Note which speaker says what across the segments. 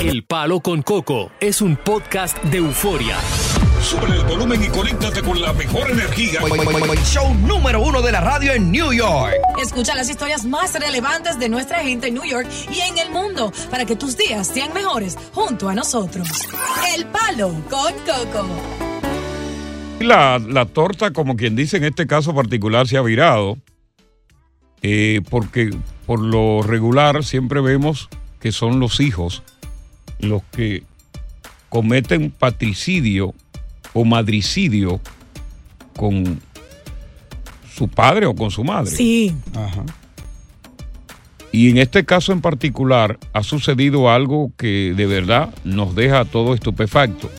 Speaker 1: El Palo con Coco es un podcast de euforia.
Speaker 2: Sube el volumen y conéctate con la mejor energía.
Speaker 3: Show número uno de la radio en New York.
Speaker 4: Escucha las historias más relevantes de nuestra gente en New York y en el mundo para que tus días sean mejores junto a nosotros. El Palo con Coco.
Speaker 5: La, la torta, como quien dice en este caso particular, se ha virado. eh, porque por lo regular siempre vemos que son los hijos los que cometen patricidio o madricidio con su padre o con su madre.
Speaker 6: Sí.
Speaker 5: Ajá. Y en este caso en particular ha sucedido algo que de verdad nos deja a todos estupefactos.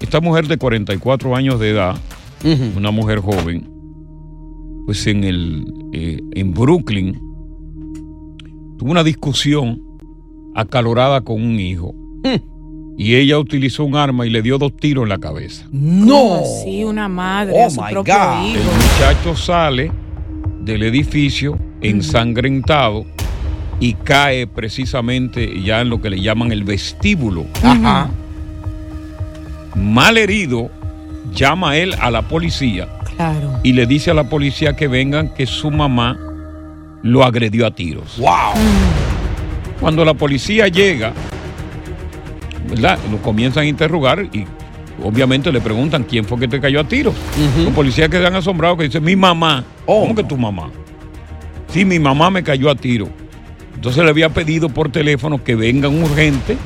Speaker 5: Esta mujer de 44 años de edad, una mujer joven, pues en, el, eh, en Brooklyn tuvo una discusión acalorada con un hijo. Y ella utilizó un arma y le dio dos tiros en la cabeza.
Speaker 6: No. Sí, una madre
Speaker 5: Oh
Speaker 6: a su
Speaker 5: my
Speaker 6: propio
Speaker 5: God.
Speaker 6: hijo.
Speaker 5: El muchacho sale del edificio ensangrentado y cae precisamente ya en lo que le llaman el vestíbulo.
Speaker 3: Ajá.
Speaker 5: Mal herido, llama él a la policía
Speaker 6: Claro.
Speaker 5: y le dice a la policía que vengan que su mamá lo agredió a tiros.
Speaker 3: Wow.
Speaker 5: Cuando la policía llega, ¿verdad? Lo comienzan a interrogar y obviamente le preguntan quién fue que te cayó a tiros. Los policías quedan asombrados que dicen, mi mamá. ¿Cómo que tu mamá? Sí, mi mamá me cayó a tiro. Entonces le había pedido por teléfono que vengan urgente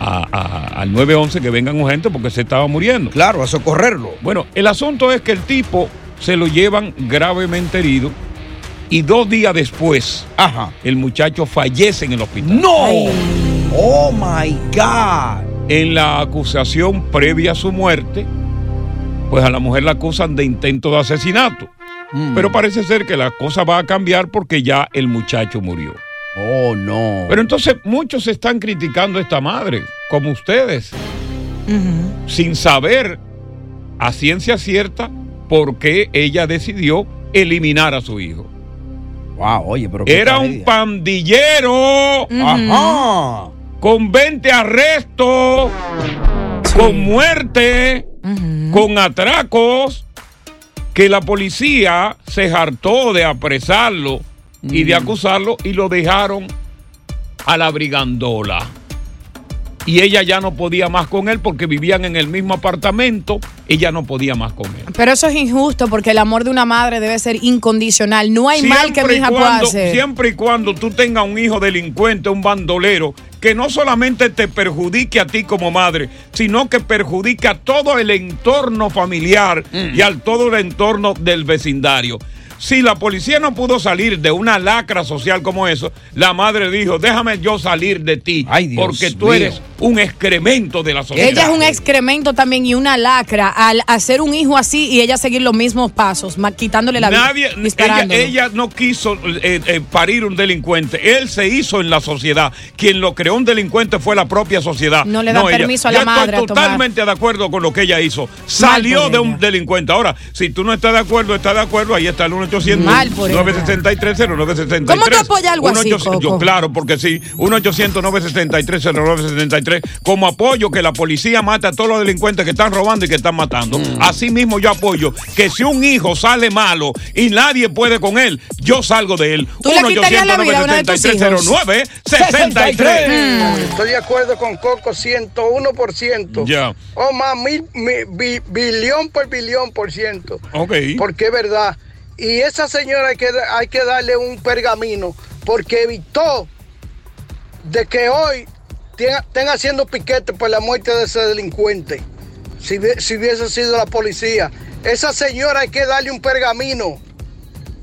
Speaker 5: a- a- al 911, que vengan urgente porque se estaba muriendo.
Speaker 3: Claro, a socorrerlo.
Speaker 5: Bueno, el asunto es que el tipo se lo llevan gravemente herido y dos días después el muchacho fallece en el hospital.
Speaker 3: ¡No! ¡Oh, my God!
Speaker 5: En la acusación previa a su muerte, pues a la mujer la acusan de intento de asesinato.
Speaker 3: Mm.
Speaker 5: Pero parece ser que la cosa va a cambiar porque ya el muchacho murió.
Speaker 3: Oh, no.
Speaker 5: Pero entonces muchos están criticando a esta madre, como ustedes, sin saber a ciencia cierta por qué ella decidió eliminar a su hijo.
Speaker 3: Wow, oye, pero. qué
Speaker 5: Era un pandillero.
Speaker 3: Ajá.
Speaker 5: Con 20 arrestos. Con muerte. Con atracos. Que la policía se hartó de apresarlo y de acusarlo y lo dejaron a la brigandola. Y ella ya no podía más con él porque vivían en el mismo apartamento. Ella no podía más con él.
Speaker 6: Pero eso es injusto porque el amor de una madre debe ser incondicional. No hay mal que mi
Speaker 5: Siempre y
Speaker 6: hija pueda
Speaker 5: cuando-
Speaker 6: hacer.
Speaker 5: Siempre y cuando tú tengas un hijo delincuente, un bandolero, que no solamente te perjudique a ti como madre, sino que perjudique a todo el entorno familiar
Speaker 6: Mm.
Speaker 5: y al todo el entorno del vecindario. Si la policía no pudo salir de una lacra social como eso, la madre dijo, déjame yo salir de ti, porque tú
Speaker 3: mío.
Speaker 5: eres un excremento de la sociedad.
Speaker 6: Ella es un excremento también y una lacra al hacer un hijo así y ella seguir los mismos pasos, quitándole la vida.
Speaker 5: Nadie, ella,
Speaker 6: disparándolo.
Speaker 5: ella no quiso eh, eh, parir un delincuente. Él se hizo en la sociedad. Quien lo creó un delincuente fue la propia sociedad.
Speaker 6: No le da
Speaker 5: ella.
Speaker 6: permiso a
Speaker 5: Yo
Speaker 6: la madre a
Speaker 5: Estoy
Speaker 6: tomar.
Speaker 5: totalmente de acuerdo con lo que ella hizo. Salió de un
Speaker 6: ella.
Speaker 5: delincuente. Ahora, si tú no estás de acuerdo, estás de acuerdo, ahí está el 1 800
Speaker 6: Mal por ella.
Speaker 5: 963 0963
Speaker 6: ¿Cómo tú apoyas algo así,
Speaker 5: 1-800 Yo, claro, porque sí. 1 800 963 0963 Como apoyo que la policía mate a todos los delincuentes que están robando y que están matando.
Speaker 6: Mm.
Speaker 5: Así mismo yo apoyo que si un hijo sale malo y nadie puede con él, yo salgo de él.
Speaker 6: ¿Tú le quitarías la vida a uno de tus hijos?
Speaker 5: 0963
Speaker 7: Estoy de acuerdo con Coco 101%.
Speaker 5: Ya.
Speaker 7: O más, mil, mi- bi- billón por billón por ciento.
Speaker 5: Ok.
Speaker 7: Porque es verdad. Y esa señora hay que, hay que darle un pergamino porque evitó de que hoy tenga- estén haciendo piquete por la muerte de ese delincuente. Si, si hubiese sido la policía. Esa señora hay que darle un pergamino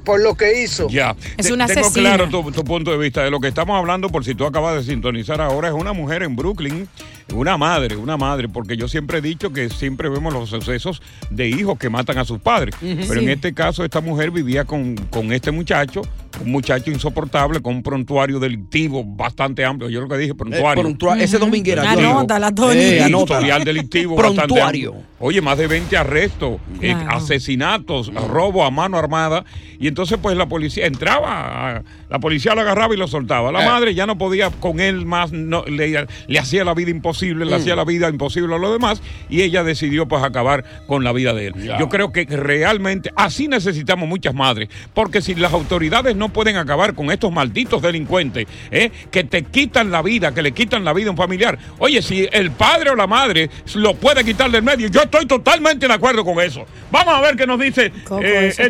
Speaker 7: por lo que hizo.
Speaker 5: Ya.
Speaker 6: Es una
Speaker 5: Tengo
Speaker 6: asesina.
Speaker 5: claro tu, tu punto de vista. De lo que estamos hablando, por si tú acabas de sintonizar ahora, es una mujer en Brooklyn, una madre, una madre, porque yo siempre he dicho que siempre vemos los sucesos de hijos que matan a sus padres. Pero en este caso, esta mujer vivía con, con este muchacho, un muchacho insoportable, con un prontuario delictivo bastante amplio. Yo lo que dije, prontuario.
Speaker 3: prontua- ese dominguera,
Speaker 5: Delictivo.
Speaker 6: Anótala, Tony.
Speaker 3: Eh,
Speaker 5: historial delictivo bastante
Speaker 3: Prontuario.
Speaker 5: amplio. Oye, más de 20 arrestos, eh, asesinatos, robo a mano armada. Y entonces, pues la policía entraba, a- la policía lo agarraba y lo soltaba. La
Speaker 3: Eh.
Speaker 5: madre ya no podía con él más, no, le, le hacía la vida imposible, le hacía la vida imposible a los demás. Y ella decidió, pues, acabar con la vida de él. Yo creo que realmente así necesitamos muchas madres. Porque si las autoridades no pueden acabar con estos malditos delincuentes, ¿eh? que te quitan la vida, que le quitan la vida a un familiar. Oye, si el padre o la madre lo puede quitar del medio, yo estoy totalmente de acuerdo con eso. Vamos a ver qué nos dice
Speaker 6: Coco,
Speaker 5: eh, este.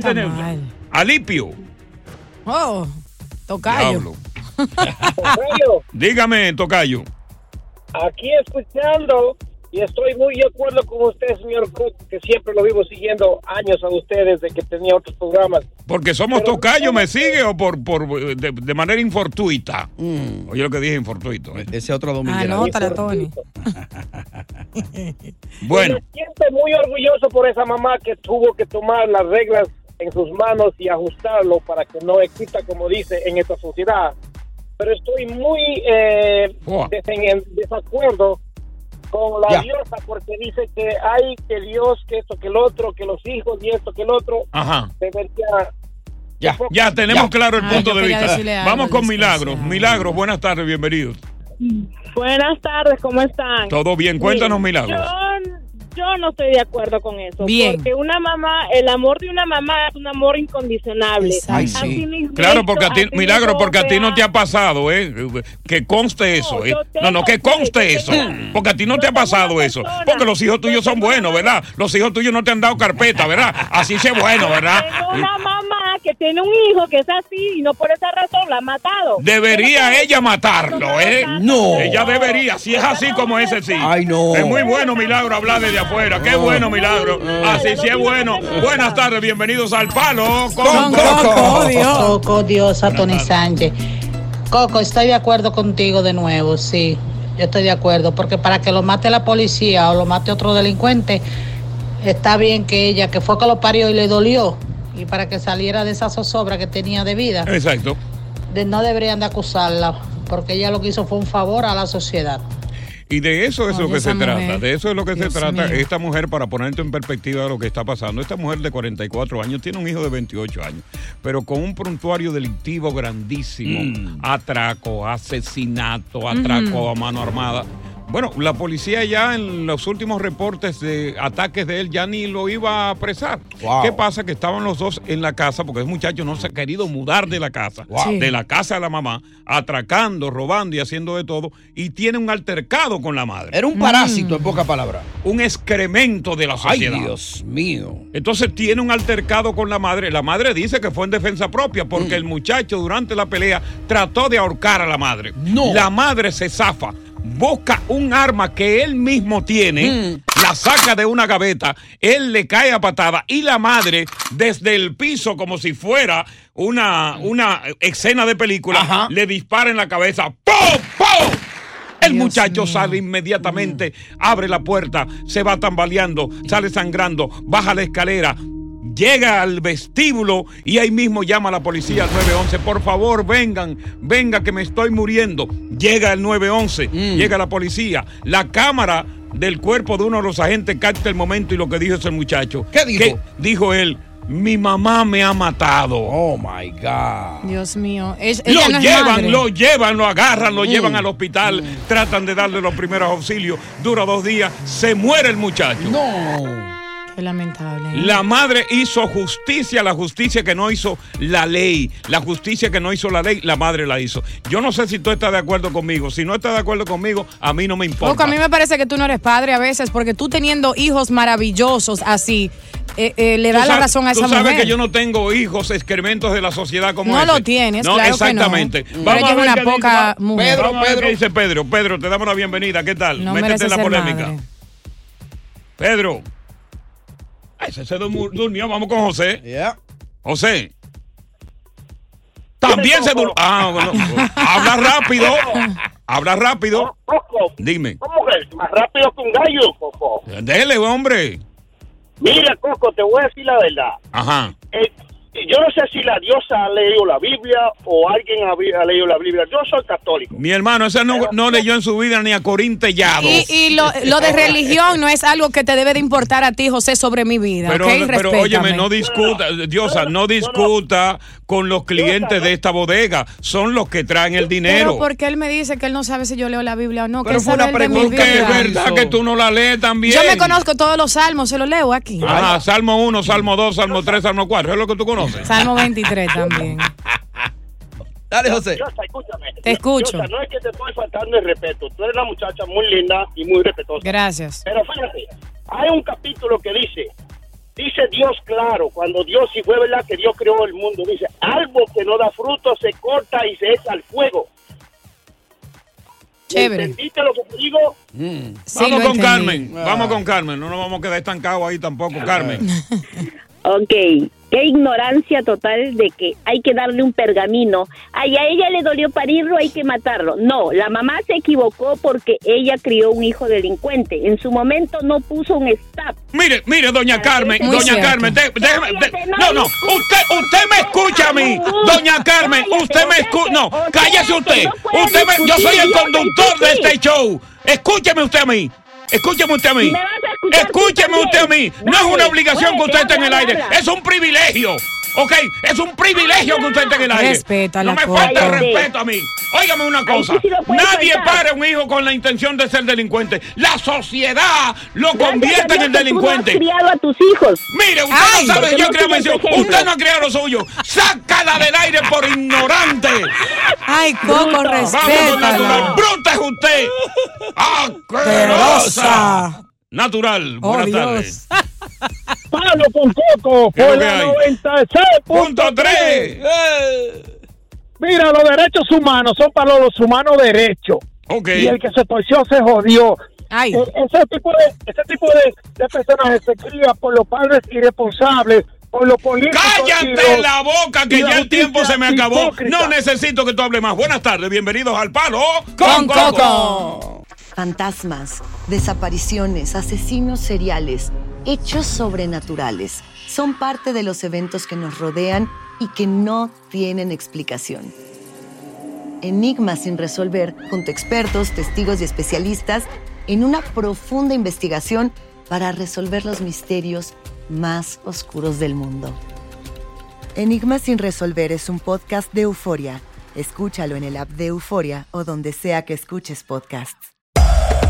Speaker 5: Alipio.
Speaker 6: Oh, tocayo.
Speaker 5: Dígame, Tocayo.
Speaker 8: Aquí escuchando y estoy muy de acuerdo con usted, señor Cook, que siempre lo vivo siguiendo años a ustedes de que tenía otros programas.
Speaker 5: Porque somos Tocayo, ¿me sigue o por, por de, de manera infortuita? Oye lo que dije infortuito. ¿eh?
Speaker 3: Ese otro dominguera.
Speaker 6: Anótala, Tony.
Speaker 5: Bueno,
Speaker 8: Me siento muy orgulloso por esa mamá que tuvo que tomar las reglas en sus manos y ajustarlo para que no exista, como dice, en esta sociedad. Pero estoy muy eh, en desacuerdo con la diosa porque dice que hay que Dios, que esto, que el otro, que los hijos y esto, que el otro.
Speaker 5: ajá.
Speaker 8: Debería
Speaker 3: Ya.
Speaker 5: Ya tenemos
Speaker 3: Ya.
Speaker 5: claro el
Speaker 6: Ah,
Speaker 5: punto de vista. Vamos con Milagros. Milagros, buenas tardes, bienvenidos.
Speaker 9: Buenas tardes, ¿cómo están?
Speaker 5: Todo bien, cuéntanos,
Speaker 9: Mire,
Speaker 5: Milagros.
Speaker 9: Yo, yo no estoy de acuerdo con eso.
Speaker 6: Bien.
Speaker 9: Porque una mamá, el amor de una mamá es un amor incondicionable.
Speaker 3: Ay, sí.
Speaker 9: Mismo-
Speaker 5: Claro, porque a ti, Milagro, porque a ti no te ha pasado, ¿eh? Que conste eso, ¿eh?
Speaker 9: yo
Speaker 5: No, no, que conste eso.
Speaker 9: tengo-
Speaker 5: Porque a ti no te ha pasado eso.
Speaker 9: persona-
Speaker 5: Porque los hijos tuyos
Speaker 9: yo
Speaker 5: son buenos, ¿verdad? Los hijos tuyos no te han dado carpeta, ¿verdad? Así sea bueno, ¿verdad?
Speaker 9: Tengo una mamá que tiene un hijo que es así y no por esa razón la ha matado.
Speaker 5: Debería ella matarlo, ¿eh?
Speaker 3: No.
Speaker 5: Ella debería, si es así como ese sí.
Speaker 3: Ay, no.
Speaker 5: Es muy bueno, Milagro, hablar desde afuera. Qué bueno, Milagro. Así sí es bueno. Buenas tardes, bienvenidos al Palo con
Speaker 6: Coco, Dios.
Speaker 10: Coco, Diosa, Tony Sánchez. Coco, estoy de acuerdo contigo de nuevo, sí. Yo estoy de acuerdo, porque para que lo mate la policía o lo mate otro delincuente, está bien que ella, que fue que lo parió y le dolió, y para que saliera de esa zozobra que tenía de vida,
Speaker 5: Exacto.
Speaker 10: de- no deberían de acusarla, porque ella lo que hizo fue un favor a la sociedad.
Speaker 5: Y de eso es
Speaker 6: Oye,
Speaker 5: lo que se trata, de eso es lo que
Speaker 6: Dios
Speaker 5: se trata.
Speaker 6: mío.
Speaker 5: Esta mujer, para ponerte en perspectiva de lo que está pasando, esta mujer de 44 años tiene un hijo de 28 años, pero con un prontuario delictivo grandísimo,
Speaker 3: Mm.
Speaker 5: atraco, asesinato, atraco a mano armada. Bueno, la policía ya en los últimos reportes de ataques de él ya ni lo iba a apresar.
Speaker 3: Wow.
Speaker 5: ¿Qué pasa? Que estaban los dos en la casa, porque el muchacho no se ha querido mudar de la casa,
Speaker 6: Sí.
Speaker 5: de la casa de la mamá, atracando, robando y haciendo de todo, y tiene un altercado con la madre
Speaker 3: Era un parásito, en pocas palabras.
Speaker 5: un excremento de la
Speaker 3: Ay,
Speaker 5: sociedad.
Speaker 3: Dios mío.
Speaker 5: Entonces tiene un altercado con la madre. La madre dice que fue en defensa propia porque el muchacho durante la pelea trató de ahorcar a la madre.
Speaker 3: No.
Speaker 5: La madre se zafa, busca un arma que él mismo tiene, la saca de una gaveta, él le cae a patada y la madre desde el piso como si fuera una, una escena de película
Speaker 3: Ajá.
Speaker 5: le dispara en la cabeza. ¡Pum! ¡Pum! El muchacho sale inmediatamente, abre la puerta, se va tambaleando, sale sangrando, baja la escalera. Llega al vestíbulo y ahí mismo llama a la policía al 911. Por favor, vengan, venga que me estoy muriendo. Llega el 911, llega la policía. La cámara del cuerpo de uno de los agentes capta el momento y lo que dijo ese muchacho.
Speaker 3: ¿Qué dijo?
Speaker 5: dijo él, mi mamá me ha matado.
Speaker 3: Oh my God.
Speaker 6: Dios mío. Es-
Speaker 5: Lo
Speaker 6: no
Speaker 5: llevan,
Speaker 6: madre.
Speaker 5: lo llevan, lo agarran, lo
Speaker 6: Mm.
Speaker 5: llevan al hospital, tratan de darle los primeros auxilios, dura dos días, se muere el muchacho.
Speaker 3: No.
Speaker 6: Qué lamentable.
Speaker 5: La madre hizo justicia, la justicia que no hizo la ley, la justicia que no hizo la ley, la madre la hizo. Yo no sé si tú estás de acuerdo conmigo, si no estás de acuerdo conmigo, a mí no me importa.
Speaker 6: Poco, a mí me parece que tú no eres padre a veces, porque tú teniendo hijos maravillosos así, eh, eh, le da la razón a esa
Speaker 5: Tú sabes
Speaker 6: mujer.
Speaker 5: que yo no tengo hijos excrementos de la sociedad como
Speaker 6: No
Speaker 5: ese.
Speaker 6: lo tienes, claro que no.
Speaker 5: exactamente.
Speaker 6: Pero
Speaker 5: Vamos a ver
Speaker 6: una
Speaker 5: qué
Speaker 6: poca mujer.
Speaker 5: Vamos
Speaker 6: Pedro,
Speaker 5: a ver
Speaker 6: Pedro.
Speaker 5: qué dice Pedro. Pedro, te damos la bienvenida. ¿Qué tal?
Speaker 6: No
Speaker 5: Métete en la polémica.
Speaker 6: madre.
Speaker 5: Pedro. Ay, ese se durmió. Vamos con José. José. También se durmió. Ah, bueno. Habla rápido. Habla rápido. Dime.
Speaker 8: ¿Cómo que? Más rápido que un gallo, Coco.
Speaker 5: Dele, hombre.
Speaker 8: Mira, Coco, te voy a decir la verdad.
Speaker 5: Ajá.
Speaker 8: Eh, yo no sé si la diosa ha leído la Biblia o alguien ha, leído la Biblia. Yo soy católico.
Speaker 5: Mi hermano, ese no, no leyó en su vida ni a Corín Tellado.
Speaker 6: Y, y lo, lo de religión no es algo que te debe de importar a ti, José, sobre mi vida.
Speaker 5: Pero,
Speaker 6: ¿ok?
Speaker 5: pero
Speaker 6: Respétame.
Speaker 5: óyeme, no discuta, Diosa, no discuta con los clientes de esta bodega. Son los que traen el
Speaker 6: Pero
Speaker 5: dinero.
Speaker 6: porque él me dice que él no sabe si yo leo la Biblia o no.
Speaker 5: Pero fue una pregunta. Es verdad que tú no la lees también.
Speaker 6: Yo me conozco todos los salmos, se los leo aquí.
Speaker 5: Ajá, Salmo 1, Salmo 2, Salmo 3, Salmo 4. ¿Es lo que tú conoces?
Speaker 6: Salmo 23 también.
Speaker 3: Dale, José.
Speaker 8: Diosa, escúchame.
Speaker 6: Te escucho.
Speaker 8: Diosa, no es que te estoy faltando el respeto. Tú eres una muchacha muy linda y muy respetuosa.
Speaker 6: Gracias.
Speaker 8: Pero fíjate, hay un capítulo que dice, dice Dios claro, cuando Dios, si fue verdad que Dios creó el mundo, dice, árbol que no da fruto se corta y se echa al fuego.
Speaker 6: Chévere.
Speaker 8: ¿Entendiste lo que te digo?
Speaker 6: Sí,
Speaker 5: vamos con
Speaker 6: entendí.
Speaker 5: Carmen, vamos con Carmen. No nos vamos a quedar estancados ahí tampoco, Carmen.
Speaker 9: Ok, qué ignorancia total de que hay que darle un pergamino. Ay, a ella le dolió parirlo, hay que matarlo. No, la mamá se equivocó porque ella crió un hijo delincuente. En su momento no puso un stop.
Speaker 5: Mire, mire, doña Carmen,
Speaker 9: Muy
Speaker 5: doña
Speaker 9: cierto.
Speaker 5: Carmen, de- déjeme, de- no, no, usted, usted me escucha a mí, doña Carmen, usted me escucha, no, cállese usted, usted me, yo soy el conductor de este show, escúcheme usted a mí, escúcheme usted a mí, escúcheme usted a mí, no es una obligación que usted esté en el aire, es un privilegio, ¿ok? Es un privilegio que usted esté en el aire.
Speaker 6: Respétala,
Speaker 5: No me
Speaker 6: Coco.
Speaker 5: falta el respeto a mí. Óigame una cosa,
Speaker 9: sí
Speaker 5: nadie para a un hijo con la intención de ser delincuente, la sociedad lo
Speaker 9: Gracias
Speaker 5: convierte en el
Speaker 9: que tú
Speaker 5: delincuente.
Speaker 9: no has criado a tus hijos.
Speaker 5: Mire, usted
Speaker 9: Ay,
Speaker 5: no sabe,
Speaker 9: porque
Speaker 5: yo creo mención. Usted no ha criado lo suyo. Sácala del aire por ignorante.
Speaker 6: Ay, Coco,
Speaker 5: natural. Bruta es usted. Asquerosa. Natural.
Speaker 6: Oh,
Speaker 5: Buenas tardes.
Speaker 8: Palo con Coco
Speaker 5: ¿Qué es lo
Speaker 8: por la
Speaker 5: hay?
Speaker 8: 96.3. Mira, los derechos humanos son para los humanos derechos.
Speaker 5: Ok.
Speaker 8: Y el que se torció se jodió.
Speaker 6: Ay.
Speaker 8: E- ese tipo de ese tipo de, de personajes se cría por los padres irresponsables, los políticos.
Speaker 5: Cállate la boca que ya el tiempo se me acabó.
Speaker 8: hipócrita.
Speaker 5: No necesito que tú hables más. Buenas tardes. Bienvenidos al Palo
Speaker 6: Con Coco.
Speaker 11: Fantasmas, desapariciones, asesinos seriales, hechos sobrenaturales son parte de los eventos que nos rodean y que no tienen explicación. Enigmas sin resolver, junto a expertos, testigos y especialistas, en una profunda investigación para resolver los misterios más oscuros del mundo. Enigmas sin resolver es un podcast de euforia. Escúchalo en el app de Euforia o donde sea que escuches podcasts.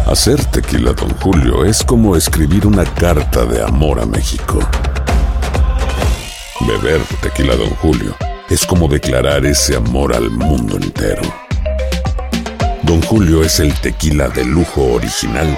Speaker 12: Hacer tequila, Don Julio, es como escribir una carta de amor a México. Beber tequila, Don Julio, es como declarar ese amor al mundo entero. Don Julio es el tequila de lujo original,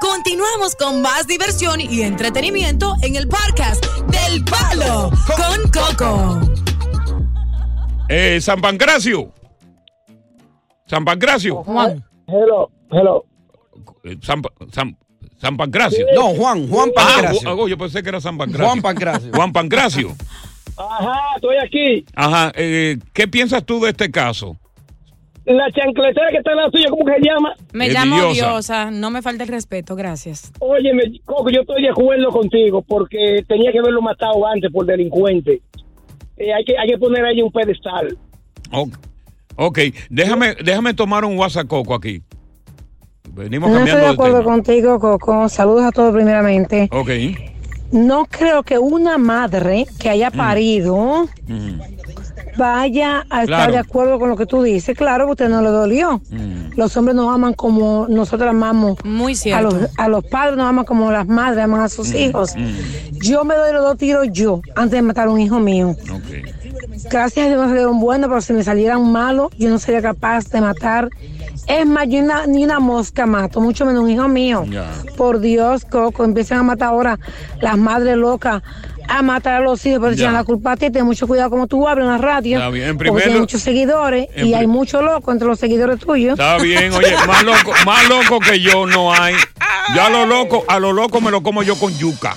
Speaker 4: Continuamos con más diversión y entretenimiento en el podcast del Palo con Coco.
Speaker 5: Eh, San Pancracio. San Pancracio.
Speaker 8: Juan. Hello, hello.
Speaker 5: Eh, San, San, San Pancracio.
Speaker 3: No, Juan, Juan
Speaker 5: Ah,
Speaker 3: Pancracio.
Speaker 5: Ju- oh, yo pensé que era San Pancracio.
Speaker 3: Juan Pancracio.
Speaker 5: Juan Pancracio.
Speaker 8: Ajá, estoy aquí.
Speaker 5: Ajá. eh, ¿Qué piensas tú de este caso?
Speaker 8: La chancletera que está en la suya, ¿cómo que se llama?
Speaker 6: Me
Speaker 5: Es
Speaker 6: llamo
Speaker 5: diosa.
Speaker 6: diosa. No me falta el respeto, gracias.
Speaker 8: Óyeme, Coco, yo estoy de acuerdo contigo porque tenía que haberlo matado antes por delincuente. Eh, hay, que, hay que poner ahí un pedestal.
Speaker 5: Ok, ok, déjame, déjame tomar un guasacoco aquí. Venimos
Speaker 13: No estoy de acuerdo
Speaker 5: tema.
Speaker 13: contigo, Coco. Saludos a todos primeramente.
Speaker 5: Ok.
Speaker 13: No creo que una madre que haya parido vaya a estar
Speaker 5: Claro.
Speaker 13: de acuerdo con lo que tú dices. Claro, que usted no le dolió. Los hombres nos aman como nosotros amamos
Speaker 6: Muy
Speaker 13: a
Speaker 6: cierto.
Speaker 13: los, a los padres, nos aman como las madres aman a sus hijos. Yo me doy los dos tiros yo antes de matar a un hijo mío. Gracias a Dios me salieron buenos, pero si me salieran malos, yo no sería capaz de matar. Es más, yo ni una, ni una mosca mato, mucho menos un hijo mío. Por Dios, Coco, empiezan a matar ahora las madres locas a matar a los hijos, pero
Speaker 5: Ya.
Speaker 13: echan la culpa a ti. Ten mucho cuidado como tú hablas en la radio.
Speaker 5: Está bien. En
Speaker 13: porque
Speaker 5: lu-
Speaker 13: muchos seguidores y hay mucho loco entre los seguidores tuyos.
Speaker 5: Está bien, oye, más loco, más loco que yo no hay. Yo a lo loco, a lo loco me lo como yo con yuca.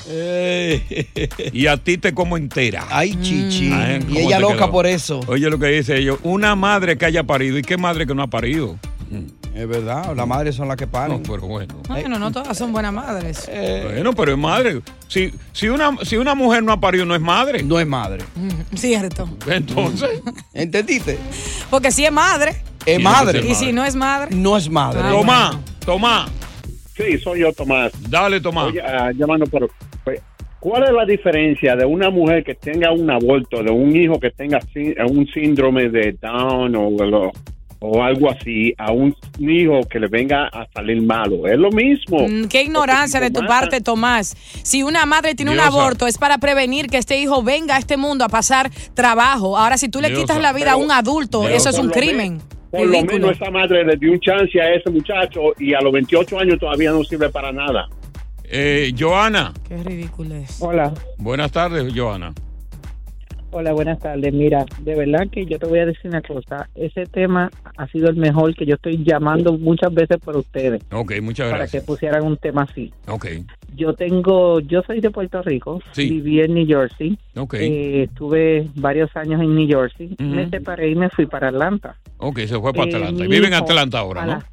Speaker 5: Y a ti te como entera.
Speaker 3: Ay, chichi.
Speaker 5: Ay,
Speaker 3: Y
Speaker 5: ¿cómo
Speaker 3: ella loca
Speaker 5: quedó?
Speaker 3: por eso.
Speaker 5: Oye lo que dice ellos, una madre que haya parido y qué madre que no ha parido.
Speaker 3: Es verdad, las madres son las que paren.
Speaker 5: No, pero bueno.
Speaker 6: Bueno, no todas son buenas madres.
Speaker 5: Bueno, pero es madre. Si, si, una, si una mujer no ha parido, no es madre.
Speaker 3: No es madre.
Speaker 6: Mm, Cierto.
Speaker 5: Entonces.
Speaker 3: ¿Entendiste?
Speaker 6: Porque si es madre.
Speaker 3: Es madre.
Speaker 6: Y si no es madre.
Speaker 3: No es madre.
Speaker 6: Ah,
Speaker 5: Tomás, Tomás.
Speaker 14: Sí, soy yo, Tomás.
Speaker 5: Dale, Tomás.
Speaker 14: Oye, ah, llamando por... pues, ¿Cuál es la diferencia de una mujer que tenga un aborto, de un hijo que tenga sí- un síndrome de Down o, lo- o algo así, a un hijo que le venga a salir malo? Es lo mismo.
Speaker 6: Mm, Qué ignorancia de tu parte, Tomás. Si una madre tiene un aborto es para prevenir que este hijo venga a este mundo a pasar trabajo. Ahora, si tú le
Speaker 14: Diosa.
Speaker 6: quitas la vida a un adulto, eso es un crimen.
Speaker 14: Por lo
Speaker 6: Ridículo.
Speaker 14: menos esa madre le dio un chance a ese muchacho y a los 28 años todavía no sirve para nada.
Speaker 5: Eh, Joana.
Speaker 6: Qué ridículo es.
Speaker 15: Hola,
Speaker 5: Buenas tardes, Joana.
Speaker 15: Hola, buenas tardes. Mira, de verdad que yo te voy a decir una cosa. Ese tema ha sido el mejor que yo estoy llamando muchas veces por ustedes
Speaker 5: Ok, muchas
Speaker 15: para
Speaker 5: gracias.
Speaker 15: que pusieran un tema así.
Speaker 5: Ok,
Speaker 15: Yo tengo, yo soy de Puerto Rico,
Speaker 5: Sí.
Speaker 15: viví en New Jersey,
Speaker 5: ok.
Speaker 15: eh, estuve varios años en New Jersey, me
Speaker 5: Ujú.
Speaker 15: separé y me fui para Atlanta.
Speaker 5: Ok, se fue para
Speaker 15: Eh,
Speaker 5: Atlanta.
Speaker 15: mi
Speaker 5: Vive en Atlanta ahora, ¿no?
Speaker 15: la-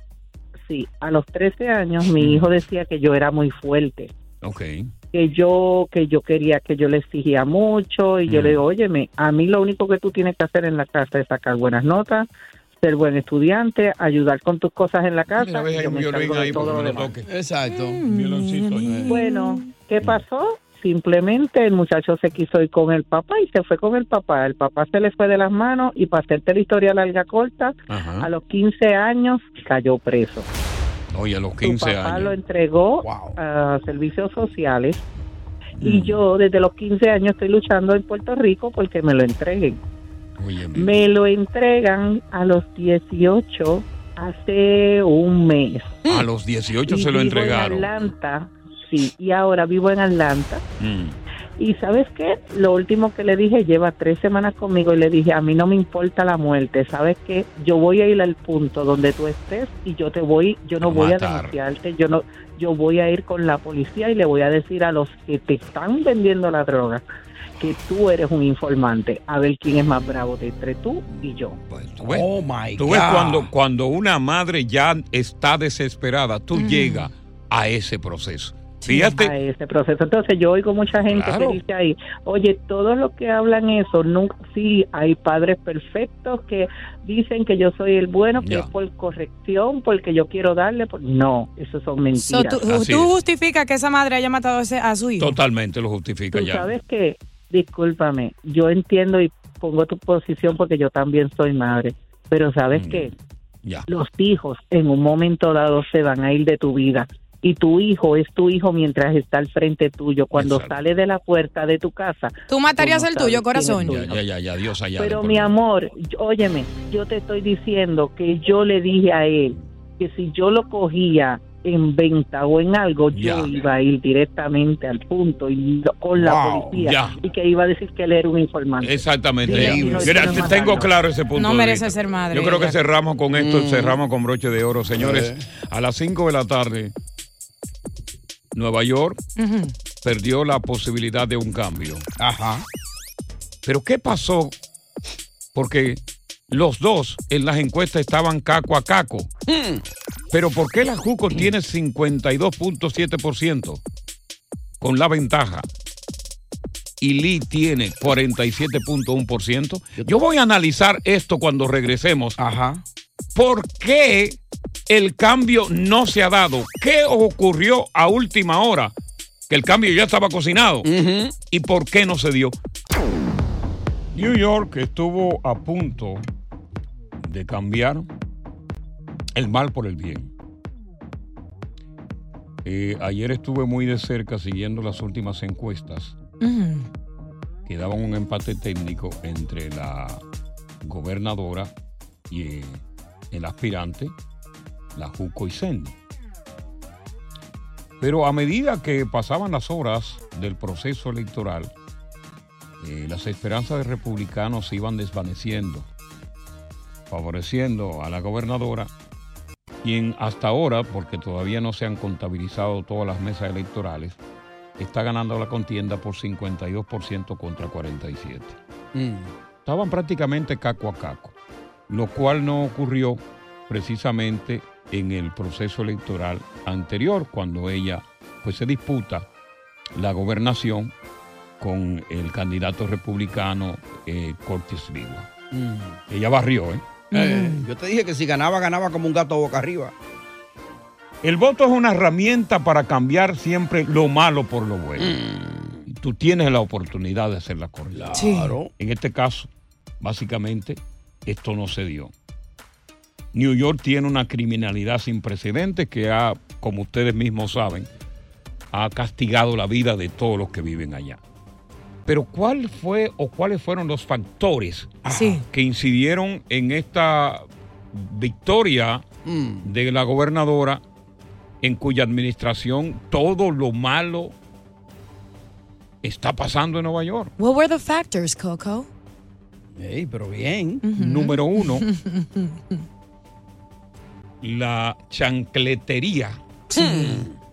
Speaker 15: sí, a los 13 años mi hijo decía que yo era muy fuerte.
Speaker 5: Ok.
Speaker 15: Que yo que yo quería que yo le exigía mucho y yo
Speaker 5: Mm.
Speaker 15: le digo, óyeme, a mí lo único que tú tienes que hacer en la casa es sacar buenas notas, ser buen estudiante, ayudar con tus cosas en la casa. Y yo me de
Speaker 5: ahí
Speaker 15: todo lo
Speaker 5: me lo
Speaker 15: demás".
Speaker 5: toque.
Speaker 3: Exacto.
Speaker 5: Violoncito ahí.
Speaker 15: Bueno, ¿qué pasó? Simplemente el muchacho se quiso ir con el papá y se fue con el papá. El papá se le fue de las manos y para hacerte la historia larga corta,
Speaker 5: Ajá.
Speaker 15: a los 15 años cayó preso.
Speaker 5: Oye, a los
Speaker 15: Su
Speaker 5: 15
Speaker 15: papá lo entregó a servicios sociales
Speaker 5: Mm.
Speaker 15: y yo desde los 15 años estoy luchando en Puerto Rico porque me lo entreguen. Me lo entregan a los 18 hace un mes.
Speaker 5: A los 18
Speaker 15: Y
Speaker 5: se lo entregaron.
Speaker 15: En Atlanta, sí, y ahora vivo en Atlanta.
Speaker 5: Mm.
Speaker 15: Y sabes qué, lo último que le dije, lleva tres semanas conmigo y le dije, a mí no me importa la muerte, sabes qué, yo voy a ir al punto donde tú estés y yo te voy, yo no voy a denunciarte, yo no, yo voy a ir con la policía y le voy a decir a los que te están vendiendo la droga que tú eres un informante, a ver quién es más bravo de entre tú y yo.
Speaker 5: ¿Tú ves?
Speaker 3: Oh my
Speaker 5: Tú ves
Speaker 3: God.
Speaker 5: cuando, cuando una madre ya está desesperada, tú llegas a ese proceso. Fíjate.
Speaker 15: a ese proceso. Entonces yo oigo mucha gente
Speaker 5: Claro.
Speaker 15: que dice ahí, oye, todos los que hablan eso, nunca, sí, hay padres perfectos que dicen que yo soy el bueno, que
Speaker 5: Ya.
Speaker 15: es por corrección, porque yo quiero darle, por... no, eso son
Speaker 6: So,
Speaker 15: mentiras.
Speaker 6: tú, justificas que esa madre haya matado a, su hijo.
Speaker 5: Totalmente lo justifica
Speaker 15: Tú
Speaker 5: ya.
Speaker 15: sabes que, discúlpame, yo entiendo y pongo tu posición porque yo también soy madre, pero sabes
Speaker 5: Mm.
Speaker 15: que
Speaker 5: Ya.
Speaker 15: los hijos en un momento dado se van a ir de tu vida y tu hijo es tu hijo mientras está al frente tuyo. Cuando sale de la puerta de tu casa,
Speaker 6: Tú matarías
Speaker 15: Tú no
Speaker 6: el tuyo, corazón.
Speaker 5: Ya, ya, ya, Dios allá.
Speaker 15: pero mi amor, óyeme, yo te estoy diciendo que yo le dije a él que si yo lo cogía en venta o en algo, yo iba a ir directamente al punto y con la
Speaker 5: Wow,
Speaker 15: policía
Speaker 5: ya.
Speaker 15: y que iba a decir que él era un informante.
Speaker 5: Exactamente.
Speaker 15: No,
Speaker 5: Mira,
Speaker 15: no
Speaker 5: tengo
Speaker 15: matarlo.
Speaker 5: claro ese punto.
Speaker 6: No merece ser madre
Speaker 5: Yo creo que cerramos con esto,
Speaker 3: Mm.
Speaker 5: cerramos con broche de oro. Señores, a las 5 de la tarde, Nueva York perdió la posibilidad de un cambio.
Speaker 3: Ajá.
Speaker 5: Pero ¿qué pasó? Porque los dos en las encuestas estaban caco a caco. Pero ¿por qué la Juco tiene 52.7% con la ventaja? Y Lee tiene 47.1%. Yo voy a analizar esto cuando regresemos.
Speaker 3: Ajá.
Speaker 5: ¿Por qué el cambio no se ha dado? ¿Qué ocurrió a última hora? Que el cambio ya estaba cocinado. ¿Y por qué no se dio? New York estuvo a punto de cambiar el mal por el bien. Eh, ayer estuve muy de cerca siguiendo las últimas encuestas que daban un empate técnico entre la gobernadora y eh, el aspirante, la Juco y Sendy. Pero a medida que pasaban las horas del proceso electoral, eh, las esperanzas de republicanos se iban desvaneciendo, favoreciendo a la gobernadora, quien hasta ahora, porque todavía no se han contabilizado todas las mesas electorales, está ganando la contienda por 52% contra 47. Estaban prácticamente caco a caco, lo cual no ocurrió precisamente en el proceso electoral anterior, cuando ella pues se disputa la gobernación New York tiene una criminalidad sin precedentes que ha, como ustedes mismos saben, ha castigado la vida de todos los que viven allá. Pero ¿cuál fue o cuáles fueron los factores que incidieron en esta victoria de la gobernadora en cuya administración todo lo malo está pasando en Nueva York?
Speaker 6: What were the factors, Coco?
Speaker 3: Ey, pero bien.
Speaker 5: Número uno, la chancletería.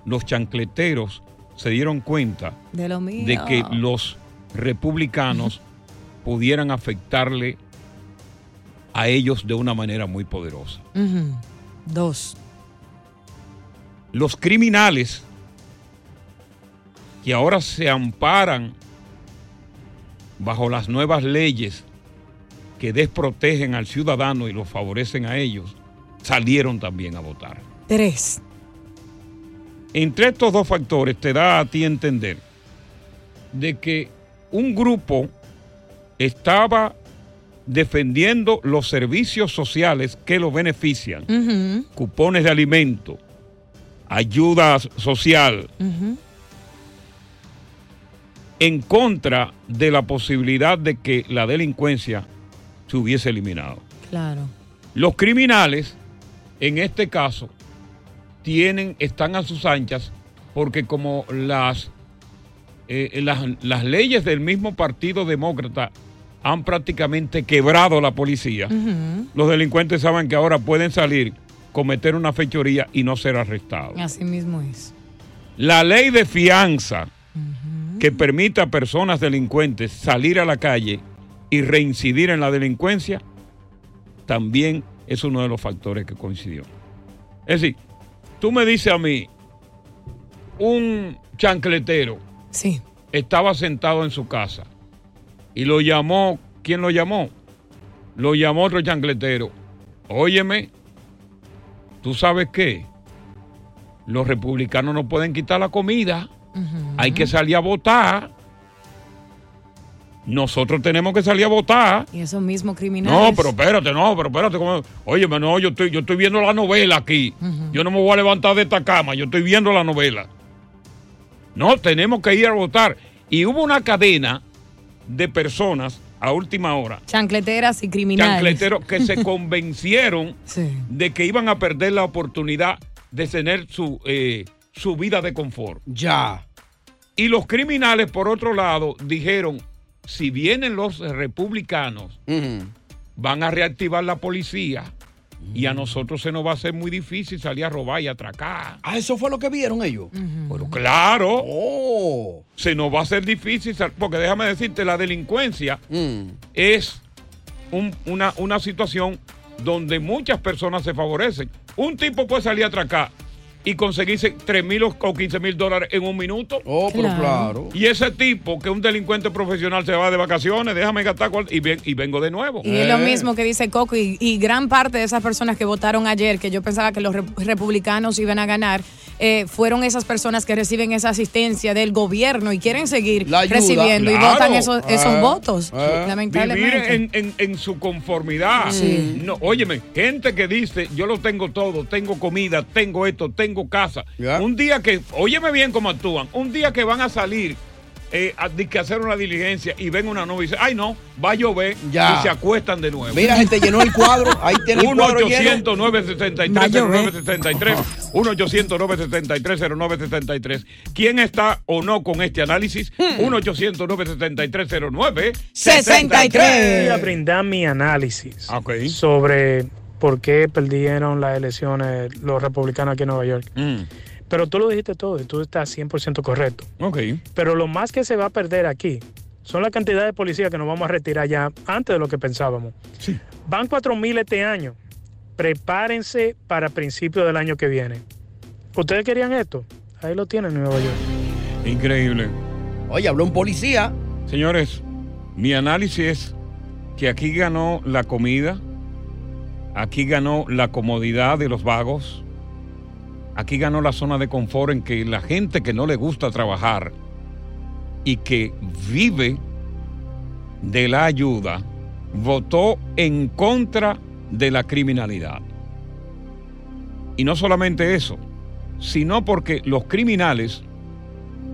Speaker 5: Los chancleteros se dieron cuenta
Speaker 6: De lo mío.
Speaker 5: de que los republicanos pudieran afectarle a ellos de una manera muy poderosa.
Speaker 6: Dos.
Speaker 5: Los criminales que ahora se amparan bajo las nuevas leyes que desprotegen al ciudadano y lo favorecen a ellos, salieron también a votar.
Speaker 6: Tres.
Speaker 5: Entre estos dos factores te da a ti entender de que un grupo estaba defendiendo los servicios sociales que lo benefician, cupones de alimento, ayuda social, en contra de la posibilidad de que la delincuencia se hubiese eliminado.
Speaker 6: Claro.
Speaker 5: Los criminales, en este caso, tienen, están a sus anchas porque como las, eh, las, las leyes del mismo Partido Demócrata han prácticamente quebrado la policía, los delincuentes saben que ahora pueden salir, cometer una fechoría y no ser arrestados.
Speaker 6: Así mismo es.
Speaker 5: La ley de fianza que permite a personas delincuentes salir a la calle y reincidir en la delincuencia también es uno de los factores que coincidió. Es decir, tú me dices a mí, un chancletero
Speaker 6: Sí.
Speaker 5: estaba sentado en su casa y lo llamó, ¿quién lo llamó? Lo llamó otro chancletero. Óyeme, ¿tú sabes qué? Los republicanos no pueden quitar la comida. Hay que salir a votar. Nosotros tenemos que salir a votar.
Speaker 6: Y esos mismos criminales.
Speaker 5: No, pero espérate, no, pero espérate. ¿cómo? Óyeme, no, yo estoy, yo estoy viendo la novela aquí. Yo no me voy a levantar de esta cama, yo estoy viendo la novela. No, tenemos que ir a votar. Y hubo una cadena de personas a última hora,
Speaker 6: Chancleteras y criminales.
Speaker 5: chancleteros, que se convencieron
Speaker 6: Sí.
Speaker 5: de que iban a perder la oportunidad de tener su, eh, su vida de confort.
Speaker 3: Ya.
Speaker 5: Y los criminales, por otro lado, dijeron, si vienen los republicanos, van a reactivar la policía y a nosotros se nos va a hacer muy difícil salir a robar y atracar.
Speaker 3: Ah, eso fue lo que vieron ellos.
Speaker 5: Pero claro,
Speaker 3: Oh.
Speaker 5: se nos va a hacer difícil, porque déjame decirte, la delincuencia
Speaker 3: Mm.
Speaker 5: es un- una, una situación donde muchas personas se favorecen. Un tipo puede salir a atracar y conseguirse 3 mil o 15 mil dólares en un minuto.
Speaker 3: Oh, pero Claro. claro.
Speaker 5: Y ese tipo, que es un delincuente profesional, se va de vacaciones, déjame gastar cual- y, ven- y vengo de nuevo.
Speaker 6: Y es lo mismo que dice Coco y, y gran parte de esas personas que votaron ayer, que yo pensaba que los re- republicanos iban a ganar, eh, fueron esas personas que reciben esa asistencia del gobierno y quieren seguir
Speaker 3: ayuda,
Speaker 6: recibiendo y votan esos, esos
Speaker 5: Ah,
Speaker 6: votos,
Speaker 5: ah.
Speaker 6: lamentablemente.
Speaker 5: Vivir en, en- en su conformidad.
Speaker 6: Sí.
Speaker 5: No, óyeme, gente que dice, yo lo tengo todo, tengo comida, tengo esto, tengo casa. Un día que, óyeme bien cómo actúan, un día que van a salir eh, que hacer una diligencia y ven una nube y dicen, ay no, va a llover
Speaker 3: Ya.
Speaker 5: y se acuestan de nuevo.
Speaker 3: Mira, gente, llenó el cuadro. Ahí tiene el
Speaker 5: 1
Speaker 3: cuadro lleno.
Speaker 5: 800 973 0973 1 800 973 0973 ¿Quién está o no con este análisis?
Speaker 3: Hmm.
Speaker 5: 1 800 973
Speaker 16: Voy a brindar mi análisis sobre por qué perdieron las elecciones los republicanos aquí en Nueva York. Pero tú lo dijiste todo y tú estás 100% correcto.
Speaker 5: Ok.
Speaker 16: Pero lo más que se va a perder aquí son la cantidad de policías que nos vamos a retirar ya antes de lo que pensábamos. Van 4.000 este año. Prepárense para principios del año que viene. ¿Ustedes querían esto? Ahí lo tienen en Nueva York.
Speaker 5: Increíble.
Speaker 3: Oye, habló un policía.
Speaker 5: Señores, mi análisis es que aquí ganó la comida, aquí ganó la comodidad de los vagos, aquí ganó la zona de confort en que la gente que no le gusta trabajar y que vive de la ayuda, votó en contra de la criminalidad. Y no solamente eso, sino porque los criminales,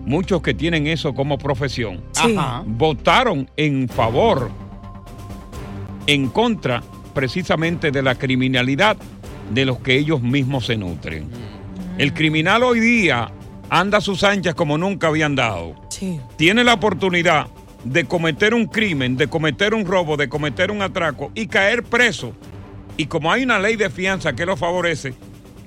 Speaker 5: muchos que tienen eso como profesión,
Speaker 3: Sí. Ajá.
Speaker 5: votaron en favor, en contra precisamente de la criminalidad de los que ellos mismos se nutren. El criminal hoy día anda a sus anchas como nunca había andado. Tiene la oportunidad de cometer un crimen, de cometer un robo, de cometer un atraco y caer preso. Y como hay una ley de fianza que lo favorece,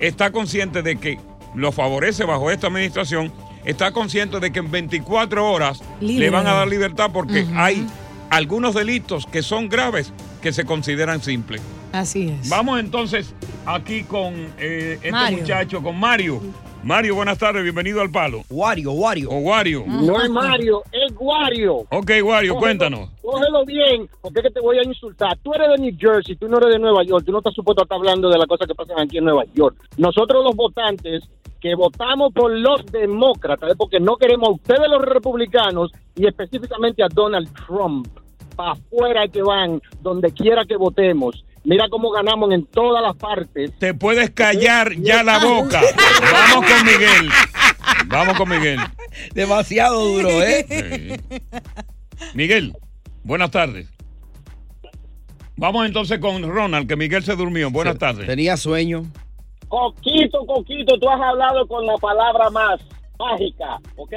Speaker 5: está consciente de que lo favorece bajo esta administración, está consciente de que en 24 horas
Speaker 6: Libre.
Speaker 5: le van a dar libertad porque hay algunos delitos que son graves que se consideran simples.
Speaker 6: Así es.
Speaker 5: Vamos entonces aquí con eh, este
Speaker 6: Mario.
Speaker 5: muchacho, con Mario. Mario, buenas tardes, bienvenido al palo.
Speaker 3: Wario, Wario.
Speaker 5: O Wario.
Speaker 8: No es Mario, es Wario.
Speaker 5: Ok, Wario,
Speaker 8: Cógelo-
Speaker 5: cuéntanos.
Speaker 8: Cógelo bien, porque es que te voy a insultar. Tú eres de New Jersey, tú no eres de Nueva York, tú no estás supuesto a estar hablando de las cosas que pasan aquí en Nueva York. Nosotros los votantes que votamos por los demócratas, es porque no queremos a ustedes los republicanos y específicamente a Donald Trump. Para afuera que van, donde quiera que votemos. Mira cómo ganamos en todas las partes.
Speaker 5: Te puedes callar ya la boca. Vamos con Miguel. Vamos con Miguel.
Speaker 3: Demasiado duro, ¿eh?
Speaker 5: Miguel, buenas tardes. Vamos entonces con Ronald, que Miguel se durmió. Buenas tardes.
Speaker 3: Tenía sueño.
Speaker 8: Coquito, Coquito, tú has hablado con la palabra más mágica, ¿ok?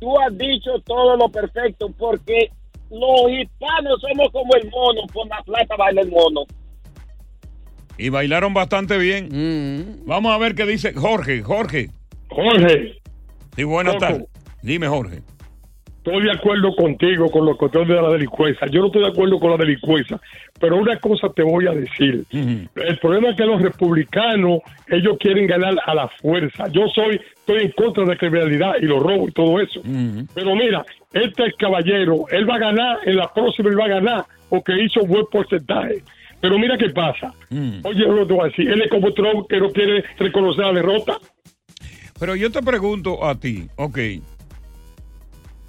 Speaker 8: Tú has dicho todo lo perfecto porque los hispanos somos como el mono, por la plata baila el mono.
Speaker 5: Y bailaron bastante bien.
Speaker 3: Mm.
Speaker 5: Vamos a ver qué dice Jorge. Jorge.
Speaker 8: Jorge.
Speaker 5: Sí, buenas tardes. Dime, Jorge.
Speaker 17: estoy de acuerdo contigo con los controles de la delincuencia. Yo no estoy de acuerdo con la delincuencia, pero una cosa te voy a decir. El problema es que los republicanos, ellos quieren ganar a la fuerza. Yo soy, estoy en contra de la criminalidad y los robos y todo eso. Pero mira, este caballero, él va a ganar, en la próxima él va a ganar, porque hizo un buen porcentaje. Pero mira qué pasa. Oye, lo te voy a decir, él es como Trump que no quiere reconocer la derrota.
Speaker 5: Pero yo te pregunto a ti, ok,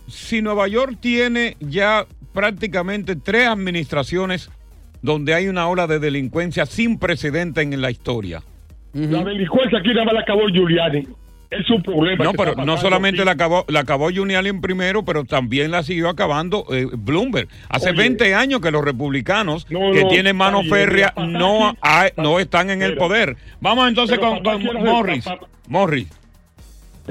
Speaker 5: si Nueva York tiene ya prácticamente tres administraciones donde hay una ola de delincuencia sin precedente en la historia.
Speaker 17: La delincuencia aquí nada más la acabó Giuliani. Es un problema.
Speaker 5: No, pero no solamente
Speaker 17: aquí.
Speaker 5: la acabó, la acabó Giuliani en primero, pero también la siguió acabando eh, Bloomberg. Hace
Speaker 17: Oye.
Speaker 5: 20 años que los republicanos
Speaker 17: No,
Speaker 5: que
Speaker 17: no,
Speaker 5: tienen mano
Speaker 17: bien,
Speaker 5: férrea no,
Speaker 17: aquí-
Speaker 5: hay- no están en el poder. Vamos entonces con, con Morris.
Speaker 17: papá-
Speaker 5: Morris.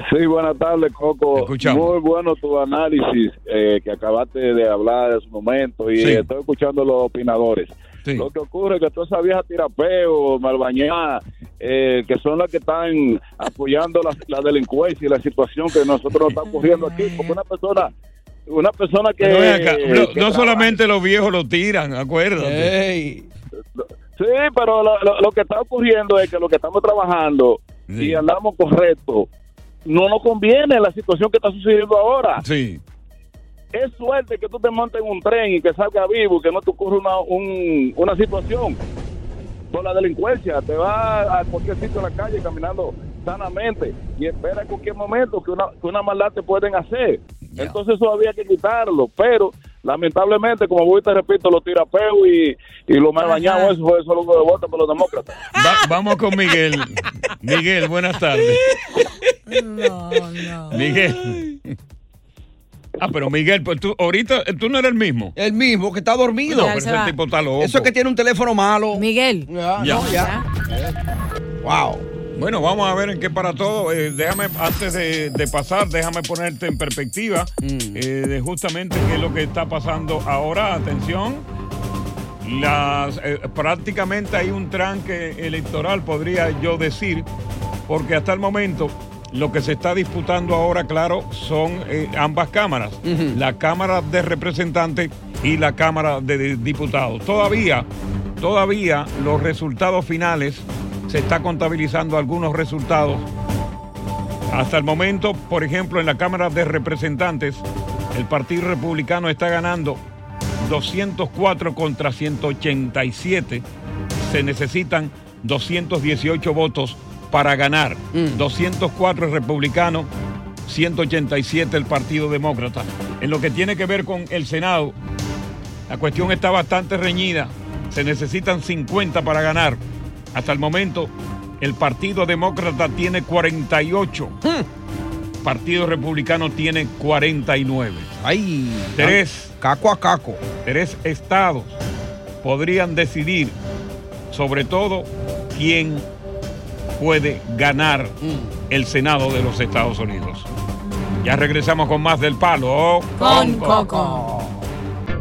Speaker 18: Sí, buenas tardes, Coco. Muy bueno tu análisis eh, que acabaste de hablar en su momento y
Speaker 5: Sí.
Speaker 18: estoy escuchando los opinadores. Lo que ocurre es que todas esas viejas tirapeos, malbañadas, eh, que son las que están apoyando la, la delincuencia y la situación que nosotros nos está ocurriendo aquí, porque una persona, una persona que...
Speaker 5: Acá, no,
Speaker 18: que
Speaker 5: no
Speaker 18: trabaja-
Speaker 5: solamente los viejos lo tiran, acuérdate.
Speaker 18: Sí, pero lo, lo- lo que está ocurriendo es que lo que estamos trabajando y andamos correcto, no nos conviene la situación que está sucediendo ahora.
Speaker 5: Sí.
Speaker 18: Es suerte que tú te montes en un tren y que salga vivo, que no te ocurra una, un- una situación. Por la delincuencia, te vas a cualquier sitio en la calle caminando sanamente y espera en cualquier momento que una, que una maldad te pueden hacer. Entonces eso había que quitarlo, pero lamentablemente, como voy y te repito, los tirapeos y, y los mal bañados, eso, eso es lo que votan por los demócratas.
Speaker 5: Va- vamos con Miguel. Miguel, buenas tardes. Miguel. Ah, pero Miguel, pues tú ahorita tú no eres el mismo.
Speaker 3: El mismo, que está dormido.
Speaker 5: No, pero ese tipo está loco.
Speaker 3: Eso es que tiene un teléfono malo.
Speaker 6: Miguel.
Speaker 3: Ya,
Speaker 5: Ya.
Speaker 3: no, ya. Wow.
Speaker 5: Bueno, vamos a ver en qué para todo. Eh, déjame, antes de, de pasar, déjame ponerte en perspectiva
Speaker 3: Mm.
Speaker 5: eh, de justamente qué es lo que está pasando ahora. Atención. Las, eh, prácticamente hay un tranque electoral, podría yo decir, porque hasta el momento lo que se está disputando ahora, claro, son eh, ambas cámaras, la Cámara de Representantes y la Cámara de Diputados. Todavía, todavía los resultados finales, se está contabilizando algunos resultados. Hasta el momento, por ejemplo, en la Cámara de Representantes, el Partido Republicano está ganando 204 contra 187. Se necesitan 218 votos para ganar. 204 el republicano, 187 el Partido Demócrata. En lo que tiene que ver con el Senado, la cuestión está bastante reñida. Se necesitan 50 para ganar. Hasta el momento, el Partido Demócrata tiene 48. Partido Republicano tiene 49.
Speaker 3: Ay,
Speaker 5: tres.
Speaker 3: Caco a caco.
Speaker 5: Tres estados podrían decidir, sobre todo, quién puede ganar el Senado de los Estados Unidos. Ya regresamos con más del palo.
Speaker 4: Con Coco.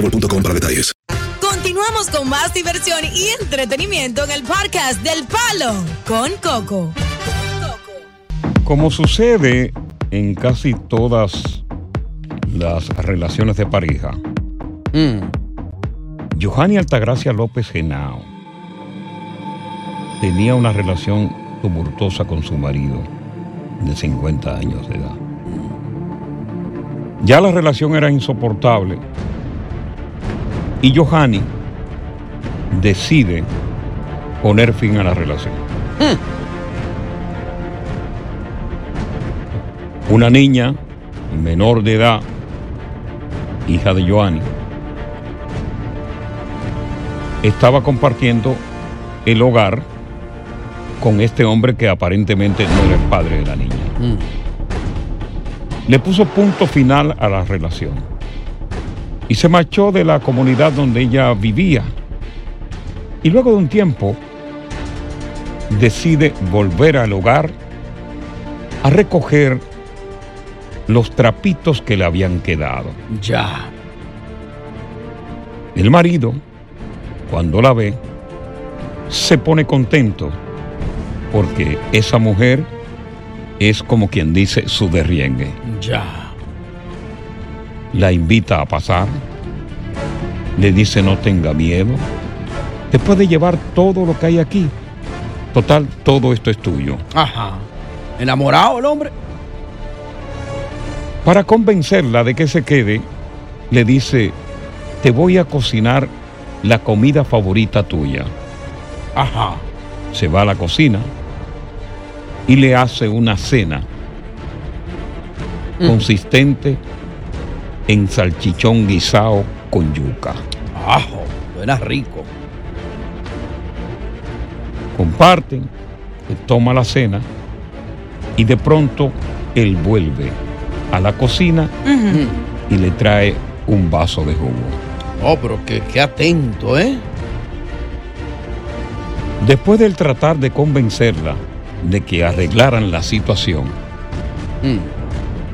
Speaker 19: boostmobile.com para detalles.
Speaker 4: Continuamos con más diversión y entretenimiento en el podcast del Palo con Coco.
Speaker 5: Como sucede en casi todas las relaciones de pareja, Johanny Altagracia López Genao tenía una relación tumultuosa con su marido de 50 años de edad. Ya la relación era insoportable y Johanny decide poner fin a la relación. Una niña menor de edad, hija de Johanny, estaba compartiendo el hogar con este hombre que aparentemente no era el padre de la niña. Le puso punto final a la relación y se marchó de la comunidad donde ella vivía. Y luego de un tiempo decide volver al hogar a recoger los trapitos que le habían quedado.
Speaker 3: Ya.
Speaker 5: El marido, cuando la ve, se pone contento porque esa mujer es como quien dice su derriengue.
Speaker 3: Ya.
Speaker 5: La invita a pasar, le dice no tenga miedo, te puede llevar todo lo que hay aquí. Total, todo esto es tuyo.
Speaker 3: Ajá. ¿Enamorado el hombre?
Speaker 5: Para convencerla de que se quede, le dice, te voy a cocinar la comida favorita tuya.
Speaker 3: Ajá.
Speaker 5: Se va a la cocina y le hace una cena consistente en salchichón guisado con yuca.
Speaker 3: Ajo, suena rico.
Speaker 5: Comparten, él toma la cena y de pronto él vuelve a la cocina y le trae un vaso de jugo.
Speaker 3: Oh, pero que, qué atento, ¿eh?
Speaker 5: Después del tratar de convencerla de que arreglaran la situación,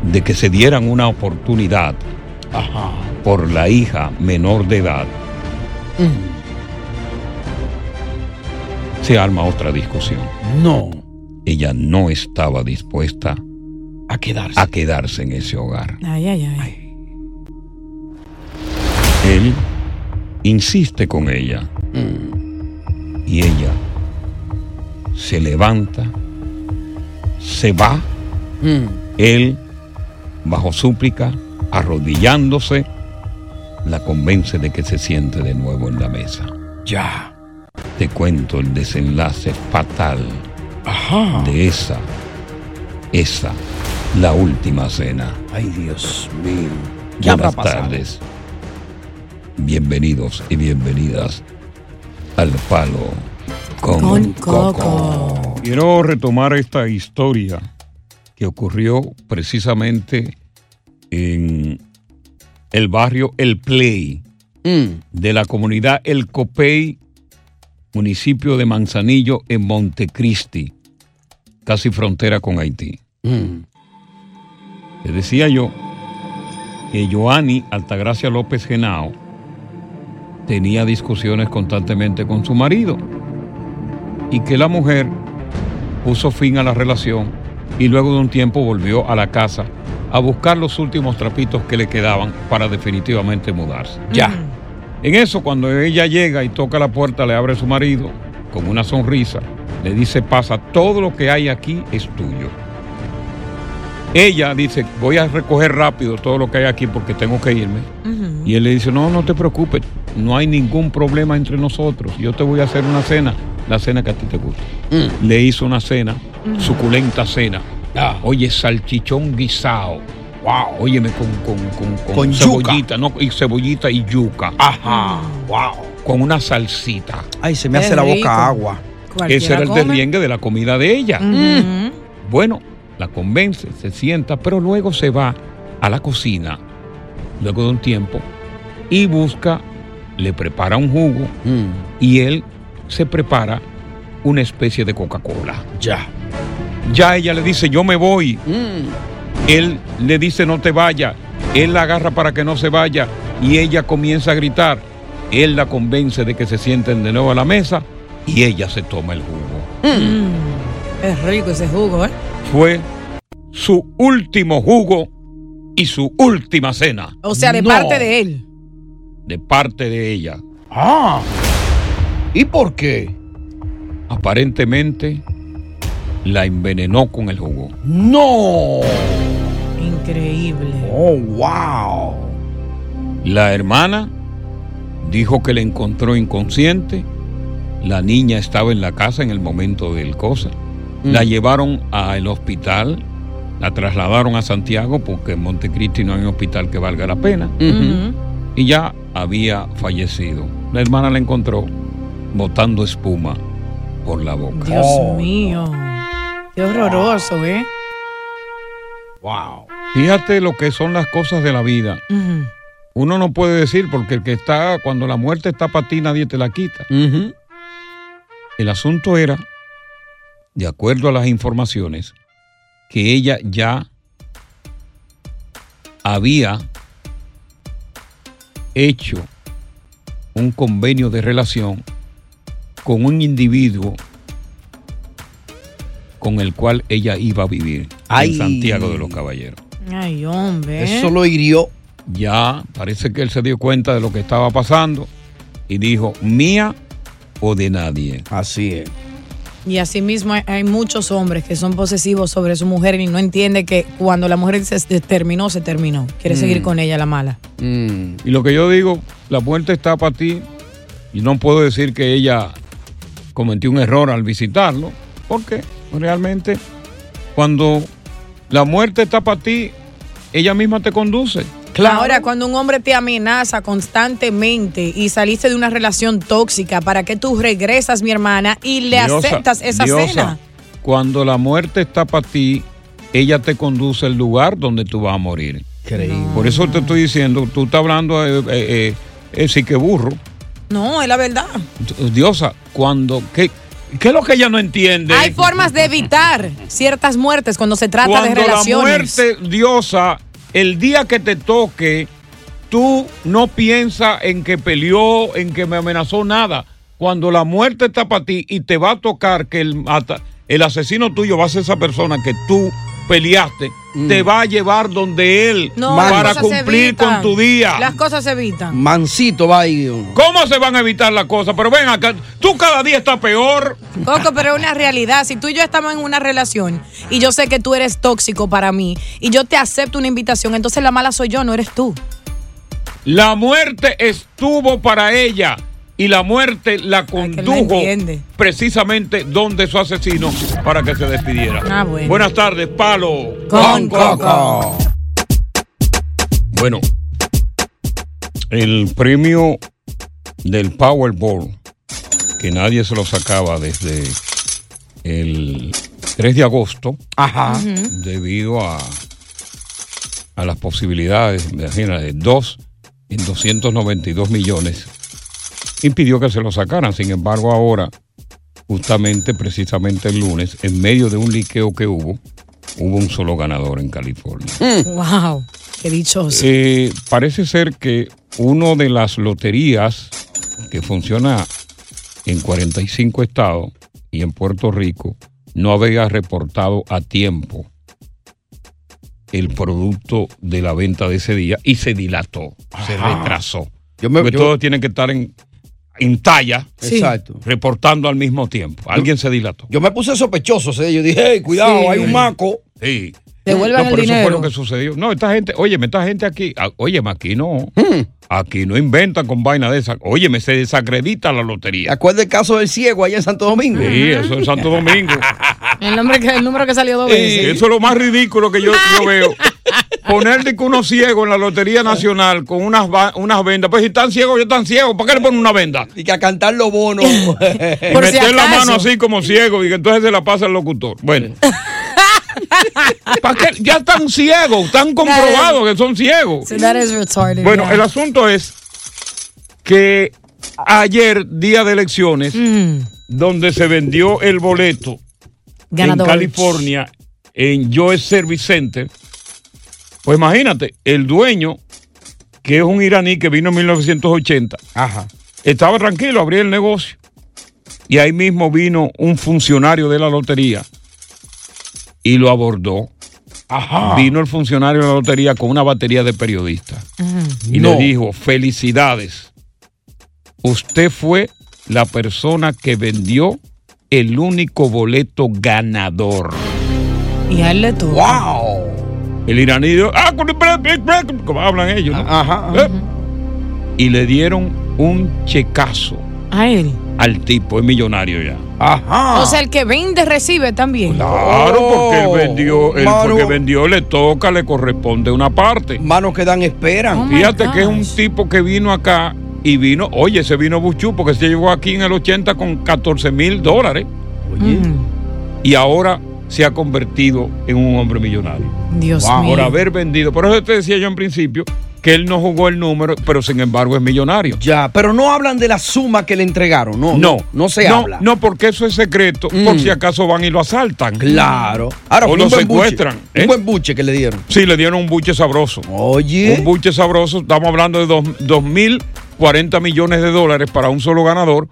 Speaker 5: de que se dieran una oportunidad por la hija menor de edad, se arma otra discusión.
Speaker 3: No.
Speaker 5: Ella no estaba dispuesta
Speaker 3: a quedarse,
Speaker 5: a quedarse en ese hogar.
Speaker 6: Ay, ay, ay.
Speaker 5: Él insiste con ella. Y ella se levanta, se va. Él, bajo súplica, arrodillándose, la convence de que se siente de nuevo en la mesa.
Speaker 3: Ya.
Speaker 5: Te cuento el desenlace fatal de esa, esa, la última cena.
Speaker 3: Ay, Dios mío. ¿Qué habrá
Speaker 5: Buenas tardes. Bienvenidos y bienvenidas al Palo con,
Speaker 6: Con
Speaker 5: Coco.
Speaker 6: Coco.
Speaker 5: Quiero retomar esta historia que ocurrió precisamente en el barrio El Play de la comunidad El Copey, municipio de Manzanillo, en Montecristi, casi frontera con Haití. Le decía yo que Joanny Altagracia López Genao tenía discusiones constantemente con su marido y que la mujer puso fin a la relación y luego de un tiempo volvió a la casa a buscar los últimos trapitos que le quedaban para definitivamente mudarse.
Speaker 3: Ya.
Speaker 5: En eso, cuando ella llega y toca la puerta, le abre su marido con una sonrisa, le dice, pasa, todo lo que hay aquí es tuyo. Ella dice, voy a recoger rápido todo lo que hay aquí porque tengo que irme. Y él le dice, no, no te preocupes, no hay ningún problema entre nosotros. Yo te voy a hacer una cena, la cena que a ti te gusta. Le hizo una cena, suculenta cena. Oye, salchichón guisado. Wow. Óyeme, con, con, con, con,
Speaker 3: Con yuca.
Speaker 5: cebollita, no, y cebollita y yuca.
Speaker 3: Ajá. Wow.
Speaker 5: Con una salsita.
Speaker 3: Ay, se me hace la boca agua.
Speaker 5: Ese era el derriengue de la comida de ella. Bueno, la convence, se sienta, pero luego se va a la cocina, luego de un tiempo, y busca, le prepara un jugo
Speaker 3: Mm.
Speaker 5: y él se prepara una especie de Coca-Cola.
Speaker 3: Ya.
Speaker 5: Ya ella le dice, yo me voy.
Speaker 3: Mm.
Speaker 5: Él le dice, no te vayas. Él la agarra para que no se vaya y ella comienza a gritar. Él la convence de que se sienten de nuevo a la mesa y ella se toma el jugo.
Speaker 6: Mm. Es rico ese jugo, ¿eh?
Speaker 5: Fue su último jugo y su última cena.
Speaker 6: O sea, de
Speaker 5: No.
Speaker 6: parte de él.
Speaker 5: De parte de ella.
Speaker 3: Ah. ¿Y por qué?
Speaker 5: Aparentemente la envenenó con el jugo.
Speaker 3: No.
Speaker 6: Increíble.
Speaker 3: Oh, wow.
Speaker 5: La hermana dijo que le encontró inconsciente. La niña estaba en la casa en el momento del cosa. La llevaron al hospital, la trasladaron a Santiago porque en Montecristi no hay un hospital que valga la pena. Y ya había fallecido. La hermana la encontró botando espuma por la boca.
Speaker 6: Dios mío. Qué horroroso, ¿eh?
Speaker 3: Wow.
Speaker 5: Fíjate lo que son las cosas de la vida. Uno no puede decir porque el que está, cuando la muerte está para ti, nadie te la quita. El asunto era, de acuerdo a las informaciones, que ella ya había hecho un convenio de relación con un individuo con el cual ella iba a vivir
Speaker 3: Ay.
Speaker 5: en Santiago de los Caballeros.
Speaker 6: Ay, hombre.
Speaker 3: Eso lo hirió.
Speaker 5: Ya parece que él se dio cuenta de lo que estaba pasando y dijo, mía o de nadie.
Speaker 3: Así es.
Speaker 6: Y asimismo hay, hay muchos hombres que son posesivos sobre su mujer y no entiende que cuando la mujer se terminó, se terminó. Quiere
Speaker 5: Mm.
Speaker 6: seguir con ella la mala.
Speaker 5: Y lo que yo digo, la muerte está para ti y no puedo decir que ella cometió un error al visitarlo, porque realmente cuando la muerte está para ti, ella misma te conduce.
Speaker 6: Ahora, cuando un hombre te amenaza constantemente y saliste de una relación tóxica, ¿para qué tú regresas, mi hermana, y le
Speaker 5: Diosa,
Speaker 6: aceptas esa
Speaker 5: Diosa,
Speaker 6: cena?
Speaker 5: Cuando la muerte está para ti, ella te conduce al lugar donde tú vas a morir. Por eso te estoy diciendo, tú estás hablando de eh, eh, eh, sí que burro.
Speaker 6: No, es la verdad.
Speaker 5: Diosa, cuando. ¿qué, ¿Qué es lo que ella no entiende?
Speaker 6: Hay formas de evitar ciertas muertes cuando se trata de
Speaker 5: Cuando la
Speaker 6: relaciones.
Speaker 5: muerte, diosa, el día que te toque, tú no piensas en que peleó, en que me amenazó nada. Cuando la muerte está para ti y te va a tocar que el, el asesino tuyo va a ser esa persona que tú peleaste, te va a llevar donde él
Speaker 6: Mm. No,
Speaker 5: para cumplir con tu día.
Speaker 6: Las cosas se evitan.
Speaker 3: Mansito va ahí.
Speaker 5: ¿Cómo se van a evitar las cosas? Pero ven acá, tú cada día estás peor.
Speaker 6: Coco, pero es una realidad. Si tú y yo estamos en una relación y yo sé que tú eres tóxico para mí y yo te acepto una invitación, entonces la mala soy yo, no eres tú.
Speaker 5: La muerte estuvo para ella y la muerte la condujo precisamente donde su asesino para que se despidiera.
Speaker 6: Ah, bueno.
Speaker 5: Buenas tardes, Palo.
Speaker 6: Con Coco.
Speaker 5: Bueno, el premio del Powerball, que nadie se lo sacaba desde el 3 de agosto,
Speaker 3: Ajá.
Speaker 5: debido a, a las posibilidades, imagínate, dos en 292 millones, impidió que se lo sacaran. Sin embargo, ahora, justamente, precisamente el lunes, en medio de un liqueo que hubo, hubo un solo ganador en California.
Speaker 6: Wow, qué dichoso.
Speaker 5: Eh, parece ser que una de las loterías que funciona en 45 estados y en Puerto Rico no había reportado a tiempo el producto de la venta de ese día y se dilató, se
Speaker 3: Ajá.
Speaker 5: retrasó.
Speaker 3: Yo me-
Speaker 5: Porque
Speaker 3: yo-
Speaker 5: todos tienen que estar en, en talla,
Speaker 3: Sí.
Speaker 5: Reportando al mismo tiempo. Alguien se dilató.
Speaker 3: Yo me puse sospechoso. ¿sí? Yo dije, hey, cuidado,
Speaker 5: Sí.
Speaker 3: hay un maco.
Speaker 5: Sí.
Speaker 6: Devuelvan
Speaker 5: no,
Speaker 6: el
Speaker 5: pero eso fue
Speaker 6: dinero.
Speaker 5: lo que sucedió. No, esta gente, óyeme, esta gente aquí, ah, óyeme, aquí no.
Speaker 3: Hmm.
Speaker 5: Aquí no inventan con vaina de esa. Óyeme, se desacredita la
Speaker 3: ¿Te
Speaker 5: lotería.
Speaker 3: acuerdas el caso del ciego allá en Santo Domingo?
Speaker 5: Sí, eso en Santo Domingo.
Speaker 6: El, nombre que, el número que salió dos
Speaker 5: Sí,
Speaker 6: veces.
Speaker 5: eso es lo más ridículo que yo, yo veo. poner de que uno ciego en la Lotería Nacional con unas, unas vendas. Pues si están ciegos, yo están ciegos. ¿Para qué le ponen una venda?
Speaker 3: Y que a cantar los bonos.
Speaker 5: Y meter la mano así como ciego y que entonces se la pasa al locutor. Bueno. ¿Para qué? Ya están ciegos, están comprobados que son ciegos.
Speaker 6: So that is retarded.
Speaker 5: Bueno,
Speaker 6: yeah.
Speaker 5: el asunto es que ayer, día de elecciones,
Speaker 6: Mm.
Speaker 5: donde se vendió el boleto
Speaker 6: Ganador.
Speaker 5: en California, en Joe Service Center, pues imagínate, el dueño, que es un iraní que vino en 1980, estaba tranquilo, abría el negocio. Y ahí mismo vino un funcionario de la lotería y lo abordó. Vino el funcionario de la lotería con una batería de periodistas y
Speaker 3: No.
Speaker 5: le dijo, felicidades, usted fue la persona que vendió el único boleto ganador.
Speaker 6: Y a él le tuvo.
Speaker 3: ¡Wow!
Speaker 5: El iraní dijo, ah, como hablan ellos, ¿no? Eh. Y le dieron un checazo
Speaker 6: A él.
Speaker 5: al tipo, es millonario ya.
Speaker 3: Ajá.
Speaker 6: O sea, el que vende recibe también.
Speaker 5: Claro, porque él vendió, él
Speaker 3: mano.
Speaker 5: porque vendió, le toca, le corresponde una parte.
Speaker 3: Manos que dan esperan.
Speaker 5: Fíjate que es un tipo que vino acá y vino, oye, se vino Buchú porque se llegó aquí en el 80 con 14 mil dólares. Y ahora se ha convertido en un hombre millonario.
Speaker 6: Dios
Speaker 5: Por
Speaker 6: mío.
Speaker 5: haber vendido. Por eso te decía yo en principio que él no jugó el número, pero sin embargo es millonario.
Speaker 3: Ya, pero no hablan de la suma que le entregaron, no.
Speaker 5: No,
Speaker 3: no se
Speaker 5: no,
Speaker 3: habla.
Speaker 5: No, porque eso es secreto, por si acaso van y lo asaltan.
Speaker 3: Claro. Ahora,
Speaker 5: o
Speaker 3: fue
Speaker 5: lo
Speaker 3: un buen buche,
Speaker 5: secuestran.
Speaker 3: Un
Speaker 5: ¿eh?
Speaker 3: buen buche que le dieron.
Speaker 5: Sí, le dieron un buche sabroso.
Speaker 3: Oye.
Speaker 5: Un buche sabroso. Estamos hablando de dos, dos mil 40 millones de dólares para un solo ganador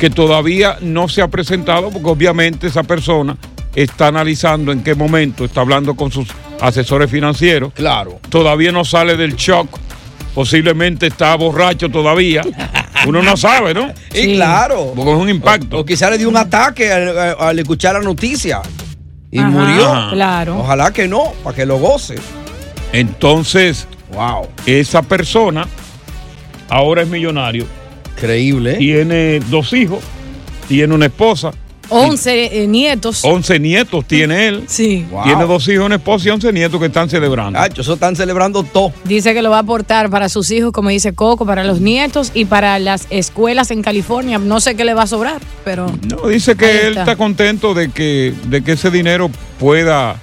Speaker 5: que todavía no se ha presentado porque obviamente esa persona está analizando en qué momento, está hablando con sus asesores financieros.
Speaker 3: Claro.
Speaker 5: Todavía no sale del shock. Posiblemente está borracho todavía. Uno no sabe, ¿no?
Speaker 3: Y claro.
Speaker 5: Porque es un impacto.
Speaker 3: O, quizá le dio un ataque al, escuchar la noticia. Y
Speaker 6: Ajá,
Speaker 3: murió.
Speaker 6: claro.
Speaker 3: Ojalá que no, para que lo goce.
Speaker 5: Entonces,
Speaker 3: wow.
Speaker 5: esa persona ahora es millonario.
Speaker 3: Increíble.
Speaker 5: Tiene dos hijos, tiene una esposa,
Speaker 6: 11 eh, nietos.
Speaker 5: 11 nietos tiene él.
Speaker 6: Sí.
Speaker 5: Tiene dos hijos, una esposa y 11 nietos que están celebrando.
Speaker 3: eso están celebrando todo.
Speaker 6: Dice que lo va a aportar para sus hijos, como dice Coco, para los nietos y para las escuelas en California. No sé qué le va a sobrar, pero.
Speaker 5: No, dice que él
Speaker 6: está.
Speaker 5: contento de que, de que ese dinero pueda,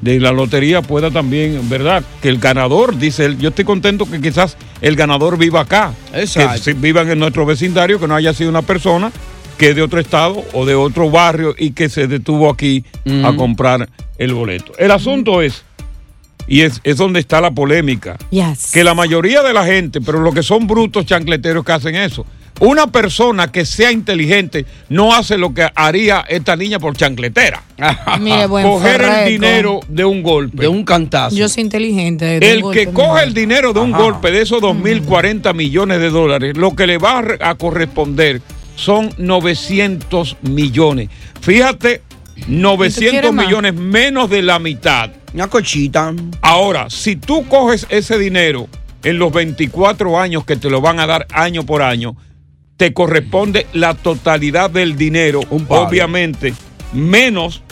Speaker 5: de la lotería pueda también, ¿verdad? Que el ganador, dice él, yo estoy contento que quizás el ganador viva acá.
Speaker 3: Exacto.
Speaker 5: Que si- vivan en nuestro vecindario, que no haya sido una persona que es de otro estado o de otro barrio y que se detuvo aquí a comprar el boleto. El asunto es, y es, es donde está la polémica,
Speaker 6: Yes.
Speaker 5: que la mayoría de la gente, pero lo que son brutos chancleteros que hacen eso. Una persona que sea inteligente no hace lo que haría esta niña por chancletera.
Speaker 6: Mire, buen
Speaker 5: Coger el dinero de un golpe.
Speaker 3: De un cantazo.
Speaker 6: Yo soy inteligente.
Speaker 5: El que coge el dinero de un
Speaker 6: Ajá.
Speaker 5: golpe de esos 2.040 millones de dólares, lo que le va a corresponder son 900 millones. Fíjate, 900
Speaker 3: quieres más?
Speaker 5: millones menos de la mitad.
Speaker 3: Una cochita.
Speaker 5: Ahora, si tú coges ese dinero en los 24 años que te lo van a dar año por año, te corresponde la totalidad del dinero, obviamente, menos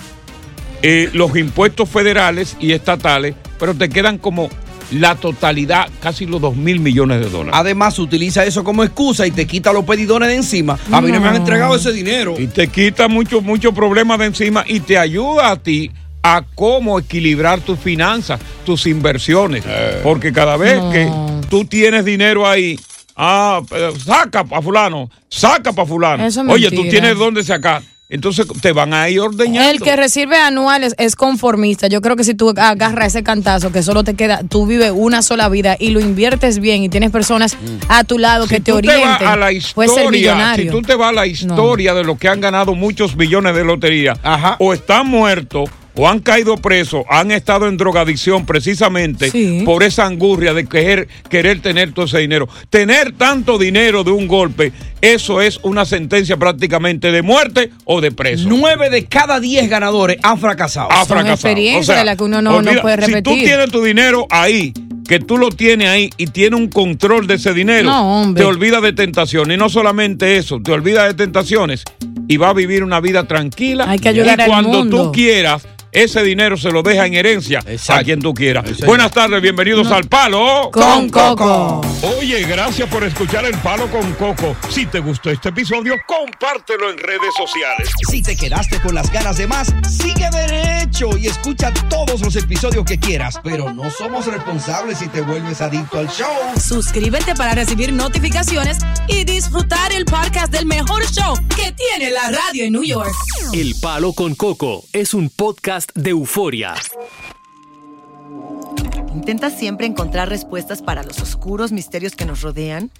Speaker 5: eh, los impuestos federales y estatales, pero te quedan como la totalidad, casi los 2 mil millones de dólares.
Speaker 3: Además, utiliza eso como excusa y te quita los pedidones de encima. A mí no me han entregado ese dinero.
Speaker 5: Y te quita muchos muchos problemas de encima y te ayuda a ti a cómo equilibrar tus finanzas, tus inversiones.
Speaker 3: Eh.
Speaker 5: Porque cada vez que tú tienes dinero ahí, ah, saca para fulano, saca para fulano.
Speaker 6: Eso
Speaker 5: Oye, tú tienes dónde sacar. Entonces te van a ir ordeñando.
Speaker 6: El que recibe anuales es conformista. Yo creo que si tú agarras ese cantazo que solo te queda, tú vives una sola vida y lo inviertes bien y tienes personas a tu lado que te
Speaker 5: tú te vas
Speaker 6: orienten,
Speaker 5: a la
Speaker 6: puedes ser
Speaker 5: historia,
Speaker 6: millonario.
Speaker 5: si tú te vas a la historia de los que han ganado muchos millones de lotería, o están muertos o han caído presos, han estado en drogadicción precisamente
Speaker 6: Sí.
Speaker 5: por esa angurria de querer, querer tener todo ese dinero. Tener tanto dinero de un golpe, eso es una sentencia prácticamente de muerte o de preso.
Speaker 3: Nueve de cada diez ganadores han fracasado.
Speaker 5: Ha fracasado.
Speaker 6: experiencia de la que uno no- no puede
Speaker 5: Si
Speaker 6: repetir.
Speaker 5: tú tienes tu dinero ahí, que tú lo tienes ahí y tienes un control de ese dinero,
Speaker 6: No, hombre.
Speaker 5: te olvidas de tentaciones. Y no solamente eso, te olvidas de tentaciones y vas a vivir una vida tranquila.
Speaker 6: Hay que ayudar
Speaker 5: y
Speaker 6: al
Speaker 5: cuando
Speaker 6: mundo.
Speaker 5: tú quieras, ese dinero se lo deja en herencia a quien tú quieras. Buenas tardes, bienvenidos al Palo
Speaker 6: Con Coco.
Speaker 5: Oye, gracias por escuchar el Palo con Coco. Si te gustó este episodio, compártelo en redes sociales.
Speaker 3: Si te quedaste con las ganas de más, sigue derecho y escucha todos los episodios que quieras. Pero no somos responsables si te vuelves adicto al show.
Speaker 4: Suscríbete para recibir notificaciones y disfrutar el podcast del mejor show que tiene la radio en New York.
Speaker 20: El Palo con Coco es un podcast de euforia.
Speaker 11: ¿Intentas siempre encontrar respuestas para los oscuros misterios que nos rodean?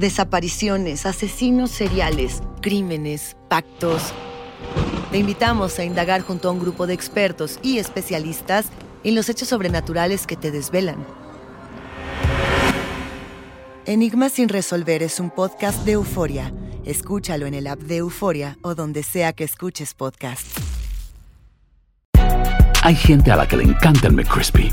Speaker 11: Desapariciones, asesinos seriales, crímenes, pactos. Te invitamos a indagar junto a un grupo de expertos y especialistas en los hechos sobrenaturales que te desvelan. Enigma sin resolver es un podcast de euforia. Escúchalo en el app de Euforia o donde sea que escuches podcast.
Speaker 21: Hay gente a la que le encanta el McCrispy